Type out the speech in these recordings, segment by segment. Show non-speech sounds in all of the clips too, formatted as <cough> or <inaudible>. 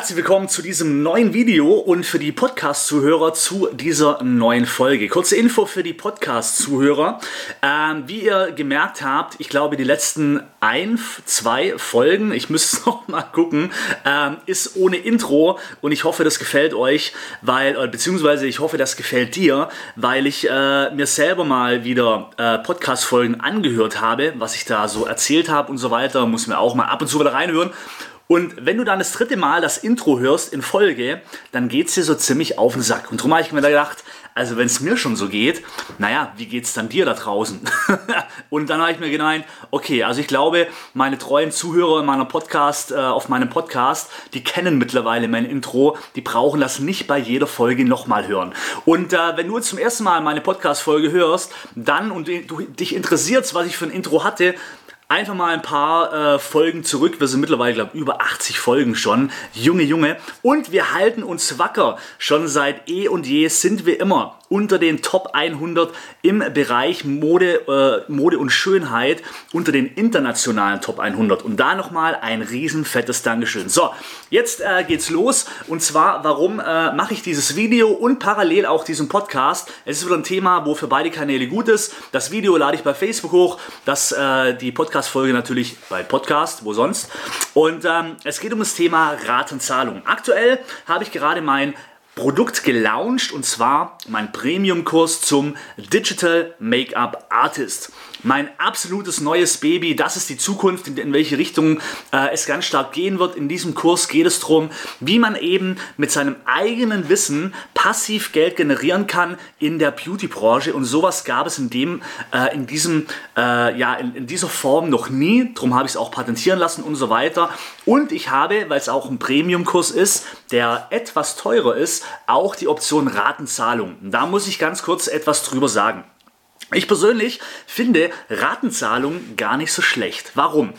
Herzlich willkommen zu diesem neuen Video und für die Podcast-Zuhörer zu dieser neuen Folge. Kurze Info für die Podcast-Zuhörer. Ähm, wie ihr gemerkt habt, ich glaube, die letzten ein, zwei Folgen, ich müsste <laughs> noch mal gucken, ähm, ist ohne Intro und ich hoffe, das gefällt euch, weil, äh, beziehungsweise ich hoffe, das gefällt dir, weil ich äh, mir selber mal wieder äh, Podcast-Folgen angehört habe, was ich da so erzählt habe und so weiter. Muss mir auch mal ab und zu wieder reinhören. Und wenn du dann das dritte Mal das Intro hörst in Folge, dann geht es dir so ziemlich auf den Sack. Und darum habe ich mir da gedacht, also wenn es mir schon so geht, naja, wie geht es dann dir da draußen? <laughs> und dann habe ich mir gemeint, okay, also ich glaube, meine treuen Zuhörer in meiner Podcast, äh, auf meinem Podcast, die kennen mittlerweile mein Intro, die brauchen das nicht bei jeder Folge nochmal hören. Und äh, wenn du zum ersten Mal meine Podcast-Folge hörst, dann und du, dich interessiert, was ich für ein Intro hatte, einfach mal ein paar äh, Folgen zurück. Wir sind mittlerweile, glaube ich, über 80 Folgen schon. Junge, Junge. Und wir halten uns wacker. Schon seit eh und je sind wir immer unter den Top 100 im Bereich Mode, äh, Mode und Schönheit, unter den internationalen Top 100. Und da nochmal ein riesen fettes Dankeschön. So, jetzt äh, geht's los. Und zwar, warum äh, mache ich dieses Video und parallel auch diesen Podcast? Es ist wieder ein Thema, wo für beide Kanäle gut ist. Das Video lade ich bei Facebook hoch, das, äh, die Podcast-Folge natürlich bei Podcast, wo sonst. Und ähm, es geht um das Thema Ratenzahlung. Aktuell habe ich gerade mein Produkt gelauncht und zwar mein Premium-Kurs zum Digital Make-up Artist. Mein absolutes neues Baby, das ist die Zukunft, in welche Richtung äh, es ganz stark gehen wird. In diesem Kurs geht es darum, wie man eben mit seinem eigenen Wissen passiv Geld generieren kann in der Beauty-Branche. Und sowas gab es in, dem, äh, in, diesem, äh, ja, in, in, dieser Form noch nie. Darum habe ich es auch patentieren lassen und so weiter. Und ich habe, weil es auch ein Premium-Kurs ist, der etwas teurer ist, auch die Option Ratenzahlung. Da muss ich ganz kurz etwas drüber sagen. Ich persönlich finde Ratenzahlung gar nicht so schlecht. Warum?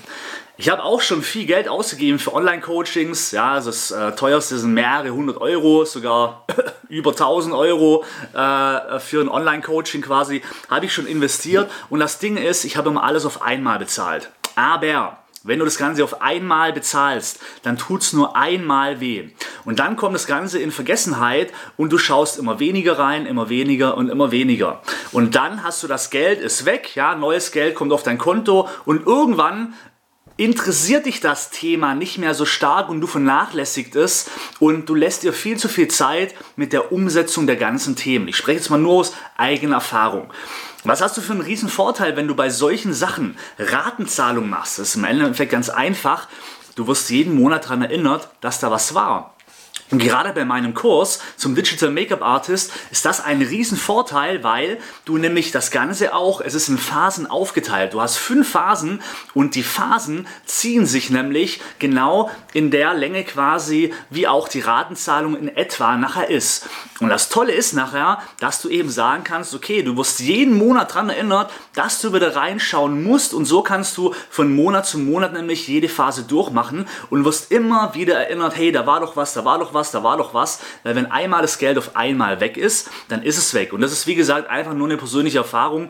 Ich habe auch schon viel Geld ausgegeben für Online-Coachings. Ja, also das äh, teuerste sind mehrere hundert Euro, sogar <coughs> über 1000 Euro äh, für ein Online-Coaching quasi, habe ich schon investiert. Und das Ding ist, ich habe immer alles auf einmal bezahlt. Aber wenn du das Ganze auf einmal bezahlst, dann tut es nur einmal weh. Und dann kommt das Ganze in Vergessenheit und du schaust immer weniger rein, immer weniger und immer weniger. Und dann hast du das Geld, ist weg, ja, neues Geld kommt auf dein Konto und irgendwann interessiert dich das Thema nicht mehr so stark und du vernachlässigt es und du lässt dir viel zu viel Zeit mit der Umsetzung der ganzen Themen. Ich spreche jetzt mal nur aus eigener Erfahrung. Was hast du für einen riesen Vorteil, wenn du bei solchen Sachen Ratenzahlung machst? Das ist im Endeffekt ganz einfach. Du wirst jeden Monat daran erinnert, dass da was war. Und gerade bei meinem Kurs zum Digital Make-up Artist ist das ein riesen Vorteil, weil du nämlich das Ganze auch, es ist in Phasen aufgeteilt. Du hast fünf Phasen und die Phasen ziehen sich nämlich genau in der Länge quasi, wie auch die Ratenzahlung in etwa nachher ist. Und das Tolle ist nachher, dass du eben sagen kannst, okay, du wirst jeden Monat daran erinnert, dass du wieder reinschauen musst und so kannst du von Monat zu Monat nämlich jede Phase durchmachen und wirst immer wieder erinnert, hey, da war doch was, da war doch was, da war doch was. Weil wenn einmal das Geld auf einmal weg ist, dann ist es weg. Und das ist wie gesagt einfach nur eine persönliche Erfahrung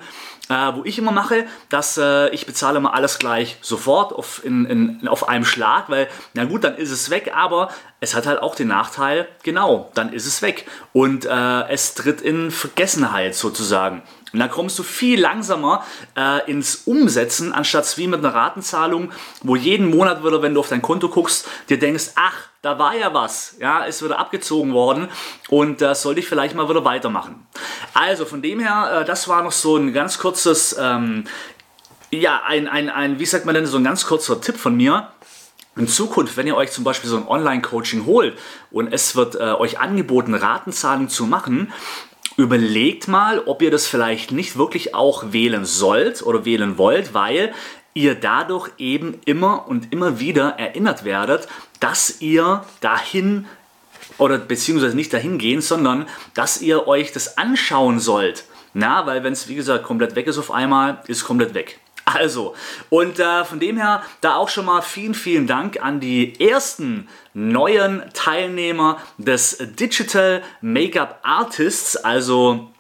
äh, wo ich immer mache, dass äh, ich bezahle immer alles gleich sofort auf, in, in, auf einem Schlag, weil na gut, dann ist es weg, aber es hat halt auch den Nachteil, genau, dann ist es weg und äh, es tritt in Vergessenheit sozusagen. Und dann kommst du viel langsamer äh, ins Umsetzen, anstatt wie mit einer Ratenzahlung, wo jeden Monat wieder, wenn du auf dein Konto guckst, dir denkst, ach, da war ja was, ja, ist wieder abgezogen worden und das äh, sollte ich vielleicht mal wieder weitermachen. Also von dem her, äh, das war noch so ein ganz kurzes, ähm, ja, ein, ein, ein, wie sagt man denn, so ein ganz kurzer Tipp von mir. In Zukunft, wenn ihr euch zum Beispiel so ein Online-Coaching holt und es wird äh, euch angeboten, Ratenzahlung zu machen, überlegt mal, ob ihr das vielleicht nicht wirklich auch wählen sollt oder wählen wollt, weil ihr dadurch eben immer und immer wieder erinnert werdet, dass ihr dahin oder beziehungsweise nicht dahin gehen, sondern dass ihr euch das anschauen sollt. Na, weil wenn es wie gesagt komplett weg ist auf einmal, ist komplett weg. <laughs> Also, und äh, von dem her, da auch schon mal vielen, vielen Dank an die ersten neuen Teilnehmer des Digital Make-up Artists, also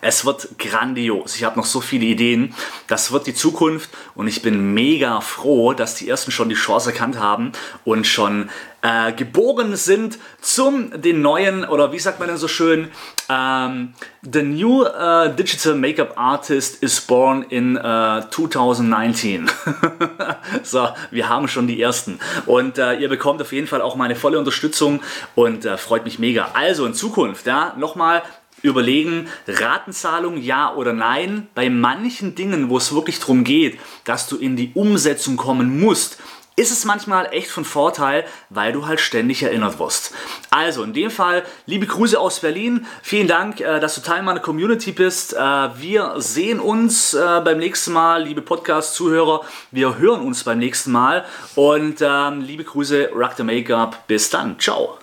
Es wird grandios. Ich habe noch so viele Ideen. Das wird die Zukunft und ich bin mega froh, dass die ersten schon die Chance erkannt haben und schon äh, geboren sind zum den neuen oder wie sagt man denn so schön? Ähm, the new uh, digital makeup artist is born in uh, äh, 2019. <laughs> so, wir haben schon die ersten und äh, ihr bekommt auf jeden Fall auch meine volle Unterstützung und äh, freut mich mega. Also in Zukunft, ja, nochmal überlegen, Ratenzahlung ja oder nein. Bei manchen Dingen, wo es wirklich darum geht, dass du in die Umsetzung kommen musst, ist es manchmal echt von Vorteil, weil du halt ständig erinnert wirst. Also in dem Fall, liebe Grüße aus Berlin. Vielen Dank, äh, dass du Teil meiner Community bist. Äh, wir sehen uns äh, beim nächsten Mal, liebe Podcast-Zuhörer. Wir hören uns beim nächsten Mal. Und ähm, liebe Grüße, Rock the Makeup. Bis dann. Ciao.